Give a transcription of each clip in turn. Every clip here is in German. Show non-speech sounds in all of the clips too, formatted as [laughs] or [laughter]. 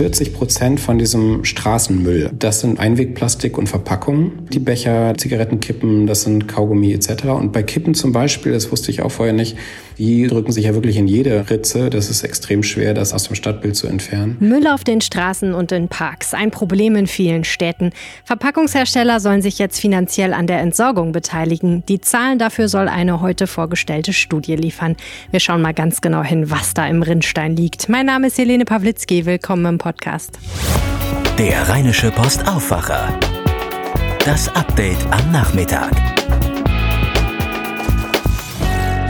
40 Prozent von diesem Straßenmüll. Das sind Einwegplastik und Verpackungen. Die Becher, Zigarettenkippen, das sind Kaugummi etc. Und bei Kippen zum Beispiel, das wusste ich auch vorher nicht, die drücken sich ja wirklich in jede Ritze. Das ist extrem schwer, das aus dem Stadtbild zu entfernen. Müll auf den Straßen und in Parks. Ein Problem in vielen Städten. Verpackungshersteller sollen sich jetzt finanziell an der Entsorgung beteiligen. Die Zahlen dafür soll eine heute vorgestellte Studie liefern. Wir schauen mal ganz genau hin, was da im Rinnstein liegt. Mein Name ist Helene Pawlitzki. Willkommen im Podcast. Der Rheinische Post Aufwacher. Das Update am Nachmittag.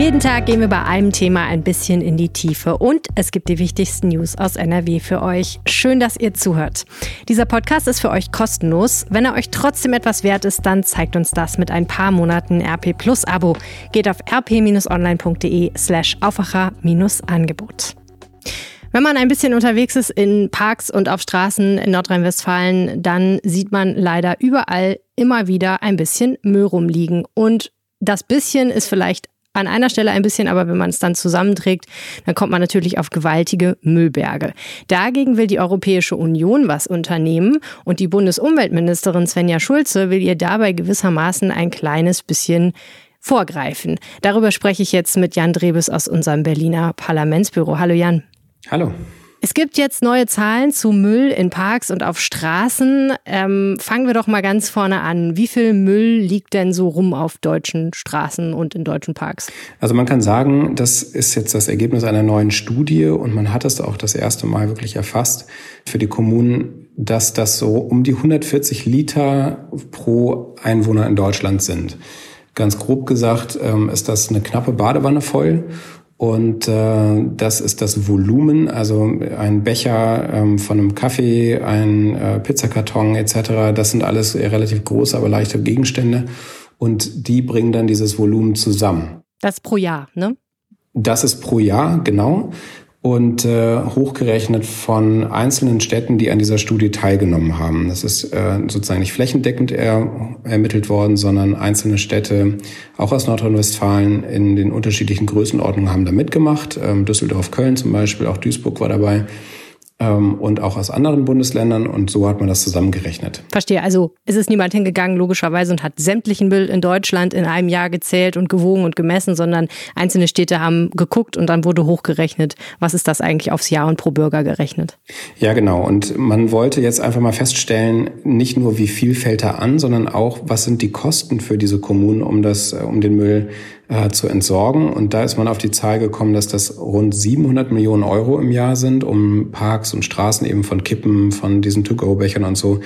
Jeden Tag gehen wir bei einem Thema ein bisschen in die Tiefe und es gibt die wichtigsten News aus NRW für euch. Schön, dass ihr zuhört. Dieser Podcast ist für euch kostenlos. Wenn er euch trotzdem etwas wert ist, dann zeigt uns das mit ein paar Monaten RP Plus Abo. Geht auf rp-online.de slash Aufwacher-Angebot. Wenn man ein bisschen unterwegs ist in Parks und auf Straßen in Nordrhein-Westfalen, dann sieht man leider überall immer wieder ein bisschen Müll rumliegen. Und das bisschen ist vielleicht an einer Stelle ein bisschen, aber wenn man es dann zusammenträgt, dann kommt man natürlich auf gewaltige Müllberge. Dagegen will die Europäische Union was unternehmen und die Bundesumweltministerin Svenja Schulze will ihr dabei gewissermaßen ein kleines bisschen vorgreifen. Darüber spreche ich jetzt mit Jan Drebes aus unserem Berliner Parlamentsbüro. Hallo Jan. Hallo. Es gibt jetzt neue Zahlen zu Müll in Parks und auf Straßen. Ähm, fangen wir doch mal ganz vorne an. Wie viel Müll liegt denn so rum auf deutschen Straßen und in deutschen Parks? Also man kann sagen, das ist jetzt das Ergebnis einer neuen Studie und man hat es auch das erste Mal wirklich erfasst für die Kommunen, dass das so um die 140 Liter pro Einwohner in Deutschland sind. Ganz grob gesagt ähm, ist das eine knappe Badewanne voll und äh, das ist das Volumen, also ein Becher ähm, von einem Kaffee, ein äh, Pizzakarton etc. Das sind alles relativ große, aber leichte Gegenstände. Und die bringen dann dieses Volumen zusammen. Das pro Jahr, ne? Das ist pro Jahr, genau und äh, hochgerechnet von einzelnen Städten, die an dieser Studie teilgenommen haben. Das ist äh, sozusagen nicht flächendeckend er, ermittelt worden, sondern einzelne Städte, auch aus Nordrhein-Westfalen, in den unterschiedlichen Größenordnungen haben da mitgemacht. Ähm, Düsseldorf, Köln zum Beispiel, auch Duisburg war dabei und auch aus anderen Bundesländern und so hat man das zusammengerechnet. Verstehe. Also ist es niemand hingegangen, logischerweise, und hat sämtlichen Müll in Deutschland in einem Jahr gezählt und gewogen und gemessen, sondern einzelne Städte haben geguckt und dann wurde hochgerechnet, was ist das eigentlich aufs Jahr und pro Bürger gerechnet. Ja, genau. Und man wollte jetzt einfach mal feststellen, nicht nur wie viel fällt da an, sondern auch, was sind die Kosten für diese Kommunen, um das, um den Müll äh, zu entsorgen. Und da ist man auf die Zahl gekommen, dass das rund 700 Millionen Euro im Jahr sind, um Parks und Straßen eben von Kippen, von diesen To-Go-Bechern und so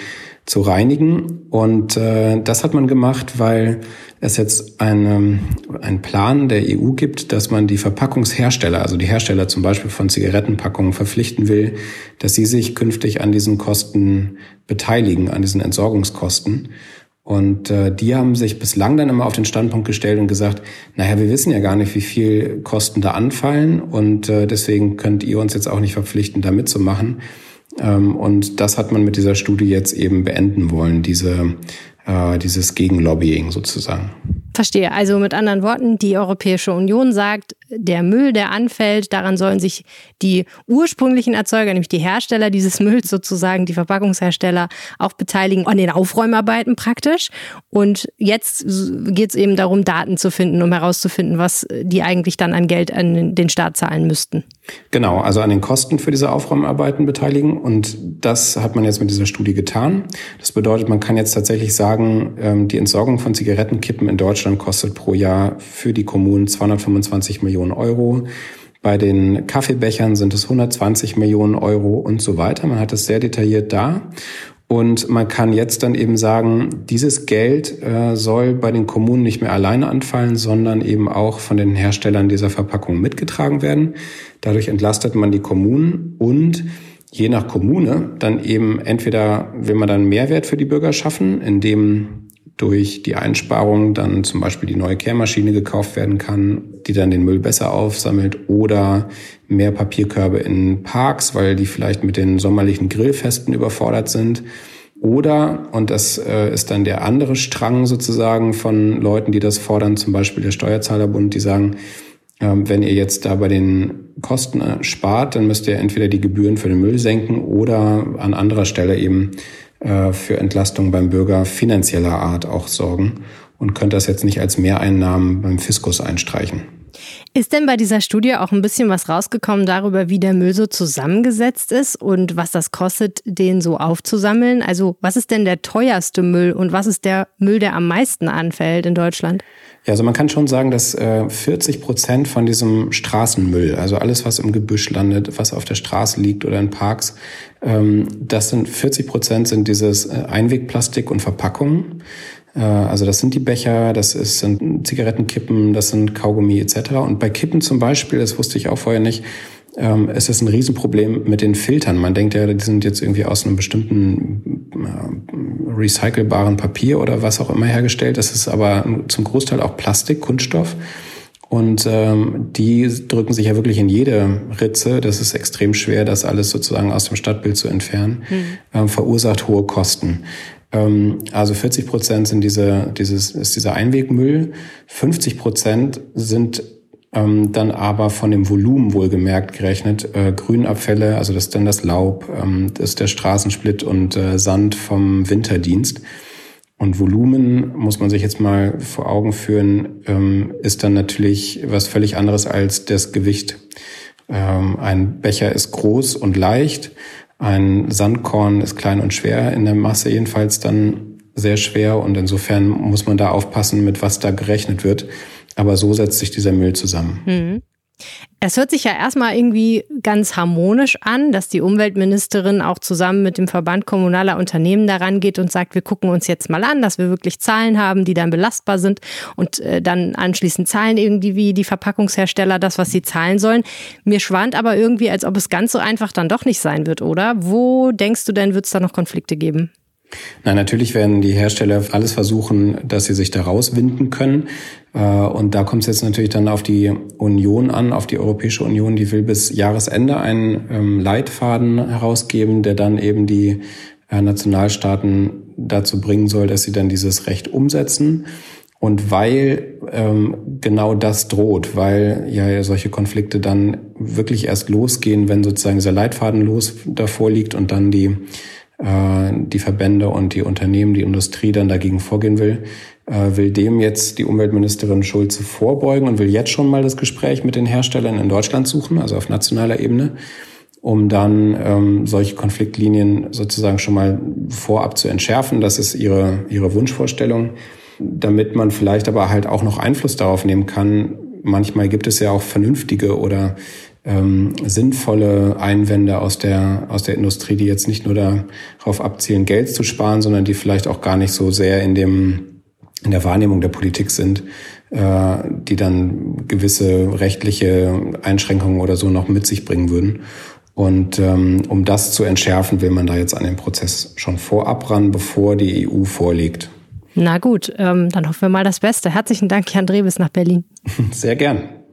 zu reinigen. Und äh, das hat man gemacht, weil es jetzt eine, einen Plan der EU gibt, dass man die Verpackungshersteller, also die Hersteller zum Beispiel von Zigarettenpackungen verpflichten will, dass sie sich künftig an diesen Kosten beteiligen, an diesen Entsorgungskosten. Und äh, die haben sich bislang dann immer auf den Standpunkt gestellt und gesagt, naja, wir wissen ja gar nicht, wie viel Kosten da anfallen und äh, deswegen könnt ihr uns jetzt auch nicht verpflichten, da mitzumachen. Ähm, und das hat man mit dieser Studie jetzt eben beenden wollen, diese, äh, dieses Gegenlobbying sozusagen. Verstehe. Also mit anderen Worten, die Europäische Union sagt, der Müll, der anfällt, daran sollen sich die ursprünglichen Erzeuger, nämlich die Hersteller dieses Mülls sozusagen, die Verpackungshersteller, auch beteiligen an den Aufräumarbeiten praktisch. Und jetzt geht es eben darum, Daten zu finden, um herauszufinden, was die eigentlich dann an Geld an den Staat zahlen müssten. Genau, also an den Kosten für diese Aufräumarbeiten beteiligen. Und das hat man jetzt mit dieser Studie getan. Das bedeutet, man kann jetzt tatsächlich sagen, ähm, die Entsorgung von Zigarettenkippen in Deutschland kostet pro Jahr für die Kommunen 225 Millionen Euro. Bei den Kaffeebechern sind es 120 Millionen Euro und so weiter. Man hat es sehr detailliert da. Und man kann jetzt dann eben sagen, dieses Geld äh, soll bei den Kommunen nicht mehr alleine anfallen, sondern eben auch von den Herstellern dieser Verpackung mitgetragen werden. Dadurch entlastet man die Kommunen und je nach Kommune dann eben entweder will man dann Mehrwert für die Bürger schaffen, indem durch die Einsparung dann zum Beispiel die neue Kehrmaschine gekauft werden kann, die dann den Müll besser aufsammelt oder mehr Papierkörbe in Parks, weil die vielleicht mit den sommerlichen Grillfesten überfordert sind. Oder, und das äh, ist dann der andere Strang sozusagen von Leuten, die das fordern, zum Beispiel der Steuerzahlerbund, die sagen, Ähm, wenn ihr jetzt da bei den Kosten spart, dann müsst ihr entweder die Gebühren für den Müll senken oder an anderer Stelle eben äh, für Entlastung beim Bürger finanzieller Art auch sorgen und könnt das jetzt nicht als Mehreinnahmen beim Fiskus einstreichen. Ist denn bei dieser Studie auch ein bisschen was rausgekommen darüber, wie der Müll so zusammengesetzt ist und was das kostet, den so aufzusammeln? Also was ist denn der teuerste Müll und was ist der Müll, der am meisten anfällt in Deutschland? Ja, also man kann schon sagen, dass äh, 40 Prozent von diesem Straßenmüll, also alles, was im Gebüsch landet, was auf der Straße liegt oder in Parks, ähm, das sind 40 Prozent sind dieses äh, Einwegplastik und Verpackungen. Äh, also das sind die Becher, das ist, sind Zigarettenkippen, das sind Kaugummi etc. Und bei Kippen zum Beispiel, das wusste ich auch vorher nicht, ähm, es ist ein Riesenproblem mit den Filtern. Man denkt ja, die sind jetzt irgendwie aus einem bestimmten äh, recycelbaren Papier oder was auch immer hergestellt. Das ist aber zum Großteil auch Plastik, Kunststoff. Und ähm, die drücken sich ja wirklich in jede Ritze. Das ist extrem schwer, das alles sozusagen aus dem Stadtbild zu entfernen. Mhm. Ähm, verursacht hohe Kosten. Ähm, also 40 Prozent sind diese, dieses, ist dieser Einwegmüll. 50 Prozent sind ähm, dann aber von dem Volumen wohlgemerkt gerechnet äh, Grünabfälle, also das ist dann das Laub, ähm, das ist der Straßensplit und äh, Sand vom Winterdienst. Und Volumen, muss man sich jetzt mal vor Augen führen, ähm, ist dann natürlich was völlig anderes als das Gewicht. Ähm, ein Becher ist groß und leicht, ein Sandkorn ist klein und schwer, in der Masse jedenfalls dann sehr schwer und insofern muss man da aufpassen, mit was da gerechnet wird. Aber so setzt sich dieser Müll zusammen. Mhm. Es hört sich ja erstmal irgendwie ganz harmonisch an, dass die Umweltministerin auch zusammen mit dem Verband kommunaler Unternehmen daran geht und sagt, wir gucken uns jetzt mal an, dass wir wirklich Zahlen haben, die dann belastbar sind und äh, dann anschließend zahlen irgendwie wie die Verpackungshersteller das, was sie zahlen sollen. Mir schwant aber irgendwie, als ob es ganz so einfach dann doch nicht sein wird, oder? Wo denkst du denn, wird es da noch Konflikte geben? Nein, natürlich werden die Hersteller alles versuchen, dass sie sich da rauswinden können. Äh, und da kommt es jetzt natürlich dann auf die Union an, auf die Europäische Union, die will bis Jahresende einen ähm, Leitfaden herausgeben, der dann eben die äh, Nationalstaaten dazu bringen soll, dass sie dann dieses Recht umsetzen. Und weil ähm, genau das droht, weil ja solche Konflikte dann wirklich erst losgehen, wenn sozusagen dieser Leitfaden los davor liegt und dann die die Verbände und die Unternehmen, die Industrie dann dagegen vorgehen will, äh, will dem jetzt die Umweltministerin Schulze vorbeugen und will jetzt schon mal das Gespräch mit den Herstellern in Deutschland suchen, also auf nationaler Ebene, um dann ähm, solche Konfliktlinien sozusagen schon mal vorab zu entschärfen. Das ist ihre, ihre Wunschvorstellung, damit man vielleicht aber halt auch noch Einfluss darauf nehmen kann. Manchmal gibt es ja auch vernünftige oder ähm, sinnvolle Einwände aus der, aus der Industrie, die jetzt nicht nur darauf abzielen, Geld zu sparen, sondern die vielleicht auch gar nicht so sehr in dem, in der Wahrnehmung der Politik sind, äh, die dann gewisse rechtliche Einschränkungen oder so noch mit sich bringen würden. Und ähm, um das zu entschärfen, will man da jetzt an den Prozess schon vorab ran, bevor die EU vorlegt. Na gut, ähm, dann hoffen wir mal das Beste. Herzlichen Dank, Jan Drewes nach Berlin. [laughs] Sehr gern.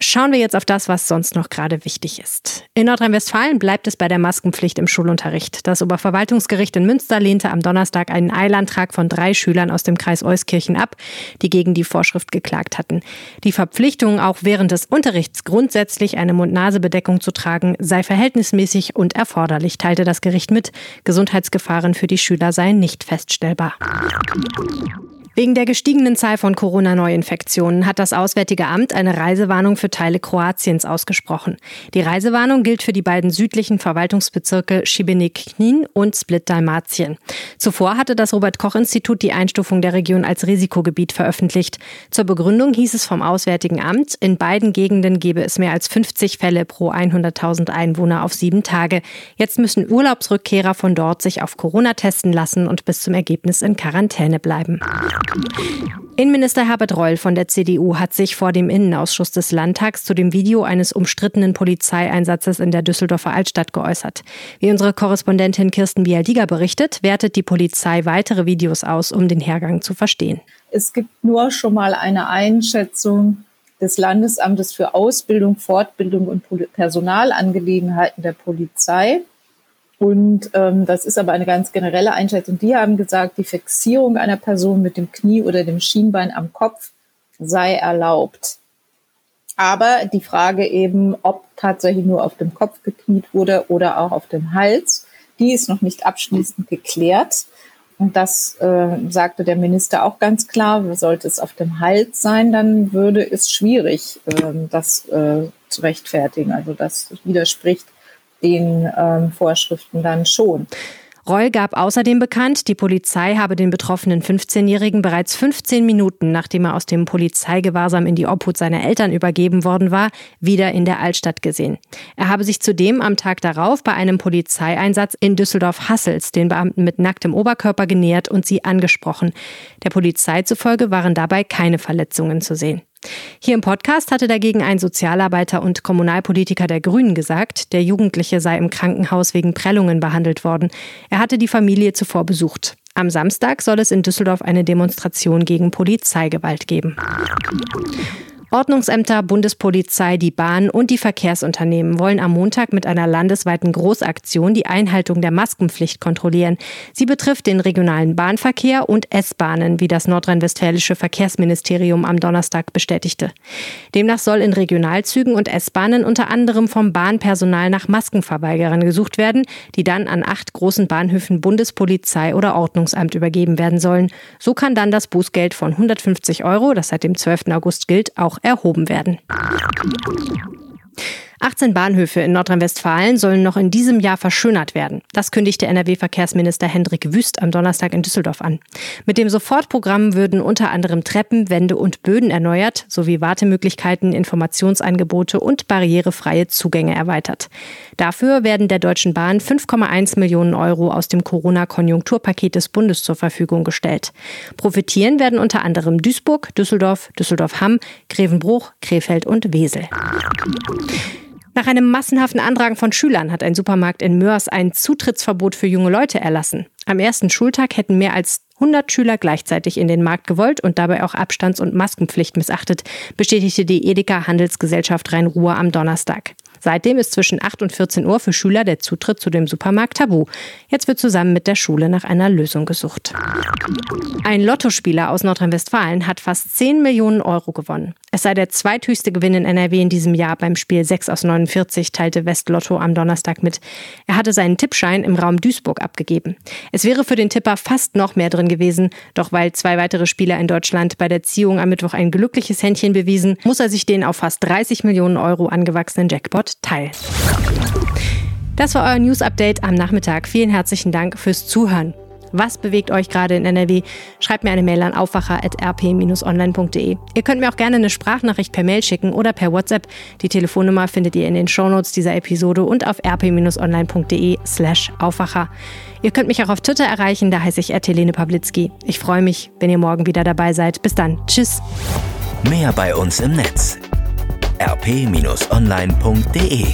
Schauen wir jetzt auf das, was sonst noch gerade wichtig ist. In Nordrhein-Westfalen bleibt es bei der Maskenpflicht im Schulunterricht. Das Oberverwaltungsgericht in Münster lehnte am Donnerstag einen Eilantrag von drei Schülern aus dem Kreis Euskirchen ab, die gegen die Vorschrift geklagt hatten. Die Verpflichtung, auch während des Unterrichts grundsätzlich eine Mund-Nase-Bedeckung zu tragen, sei verhältnismäßig und erforderlich, teilte das Gericht mit. Gesundheitsgefahren für die Schüler seien nicht feststellbar. Wegen der gestiegenen Zahl von Corona-Neuinfektionen hat das Auswärtige Amt eine Reisewarnung für Teile Kroatiens ausgesprochen. Die Reisewarnung gilt für die beiden südlichen Verwaltungsbezirke Šibenik-Knin und Split-Dalmatien. Zuvor hatte das Robert-Koch-Institut die Einstufung der Region als Risikogebiet veröffentlicht. Zur Begründung hieß es vom Auswärtigen Amt, in beiden Gegenden gebe es mehr als 50 Fälle pro 100.000 Einwohner auf sieben Tage. Jetzt müssen Urlaubsrückkehrer von dort sich auf Corona testen lassen und bis zum Ergebnis in Quarantäne bleiben. Innenminister Herbert Reul von der CDU hat sich vor dem Innenausschuss des Landtags zu dem Video eines umstrittenen Polizeieinsatzes in der Düsseldorfer Altstadt geäußert. Wie unsere Korrespondentin Kirsten Bialdiger berichtet, wertet die Polizei weitere Videos aus, um den Hergang zu verstehen. Es gibt nur schon mal eine Einschätzung des Landesamtes für Ausbildung, Fortbildung und Personalangelegenheiten der Polizei. Und ähm, das ist aber eine ganz generelle Einschätzung. Die haben gesagt, die Fixierung einer Person mit dem Knie oder dem Schienbein am Kopf sei erlaubt. Aber die Frage eben, ob tatsächlich nur auf dem Kopf gekniet wurde oder auch auf dem Hals, die ist noch nicht abschließend geklärt. Und das äh, sagte der Minister auch ganz klar. Sollte es auf dem Hals sein, dann würde es schwierig, äh, das äh, zu rechtfertigen. Also das widerspricht den ähm, Vorschriften dann schon. Reul gab außerdem bekannt, die Polizei habe den betroffenen 15-Jährigen bereits 15 Minuten, nachdem er aus dem Polizeigewahrsam in die Obhut seiner Eltern übergeben worden war, wieder in der Altstadt gesehen. Er habe sich zudem am Tag darauf bei einem Polizeieinsatz in Düsseldorf-Hassels den Beamten mit nacktem Oberkörper genähert und sie angesprochen. Der Polizei zufolge waren dabei keine Verletzungen zu sehen. Hier im Podcast hatte dagegen ein Sozialarbeiter und Kommunalpolitiker der Grünen gesagt, der Jugendliche sei im Krankenhaus wegen Prellungen behandelt worden. Er hatte die Familie zuvor besucht. Am Samstag soll es in Düsseldorf eine Demonstration gegen Polizeigewalt geben. Ordnungsämter, Bundespolizei, die Bahn und die Verkehrsunternehmen wollen am Montag mit einer landesweiten Großaktion die Einhaltung der Maskenpflicht kontrollieren. Sie betrifft den regionalen Bahnverkehr und S-Bahnen, wie das nordrhein-westfälische Verkehrsministerium am Donnerstag bestätigte. Demnach soll in Regionalzügen und S-Bahnen unter anderem vom Bahnpersonal nach Maskenverweigerern gesucht werden, die dann an acht großen Bahnhöfen Bundespolizei oder Ordnungsamt übergeben werden sollen. So kann dann das Bußgeld von 150 Euro, das seit dem 12. August gilt, auch erhoben werden. 18 Bahnhöfe in Nordrhein-Westfalen sollen noch in diesem Jahr verschönert werden. Das kündigte NRW-Verkehrsminister Hendrik Wüst am Donnerstag in Düsseldorf an. Mit dem Sofortprogramm würden unter anderem Treppen, Wände und Böden erneuert, sowie Wartemöglichkeiten, Informationsangebote und barrierefreie Zugänge erweitert. Dafür werden der Deutschen Bahn 5,1 Millionen Euro aus dem Corona-Konjunkturpaket des Bundes zur Verfügung gestellt. Profitieren werden unter anderem Duisburg, Düsseldorf, Düsseldorf-Hamm, Grevenbruch, Krefeld und Wesel. Nach einem massenhaften Andrang von Schülern hat ein Supermarkt in Mörs ein Zutrittsverbot für junge Leute erlassen. Am ersten Schultag hätten mehr als 100 Schüler gleichzeitig in den Markt gewollt und dabei auch Abstands- und Maskenpflicht missachtet, bestätigte die Edeka Handelsgesellschaft Rhein-Ruhr am Donnerstag. Seitdem ist zwischen 8 und 14 Uhr für Schüler der Zutritt zu dem Supermarkt tabu. Jetzt wird zusammen mit der Schule nach einer Lösung gesucht. Ein Lottospieler aus Nordrhein-Westfalen hat fast 10 Millionen Euro gewonnen. Es sei der zweithöchste Gewinn in NRW in diesem Jahr beim Spiel 6 aus 49, teilte Westlotto am Donnerstag mit. Er hatte seinen Tippschein im Raum Duisburg abgegeben. Es wäre für den Tipper fast noch mehr drin gewesen, doch weil zwei weitere Spieler in Deutschland bei der Ziehung am Mittwoch ein glückliches Händchen bewiesen, muss er sich den auf fast 30 Millionen Euro angewachsenen Jackpot teilen. Das war euer News Update am Nachmittag. Vielen herzlichen Dank fürs Zuhören. Was bewegt euch gerade in NRW? Schreibt mir eine Mail an aufwacher.rp-online.de. Ihr könnt mir auch gerne eine Sprachnachricht per Mail schicken oder per WhatsApp. Die Telefonnummer findet ihr in den Shownotes dieser Episode und auf rp-online.de slash Aufwacher. Ihr könnt mich auch auf Twitter erreichen, da heiße ich Helene Pawlitzki. Ich freue mich, wenn ihr morgen wieder dabei seid. Bis dann. Tschüss. Mehr bei uns im Netz rp-online.de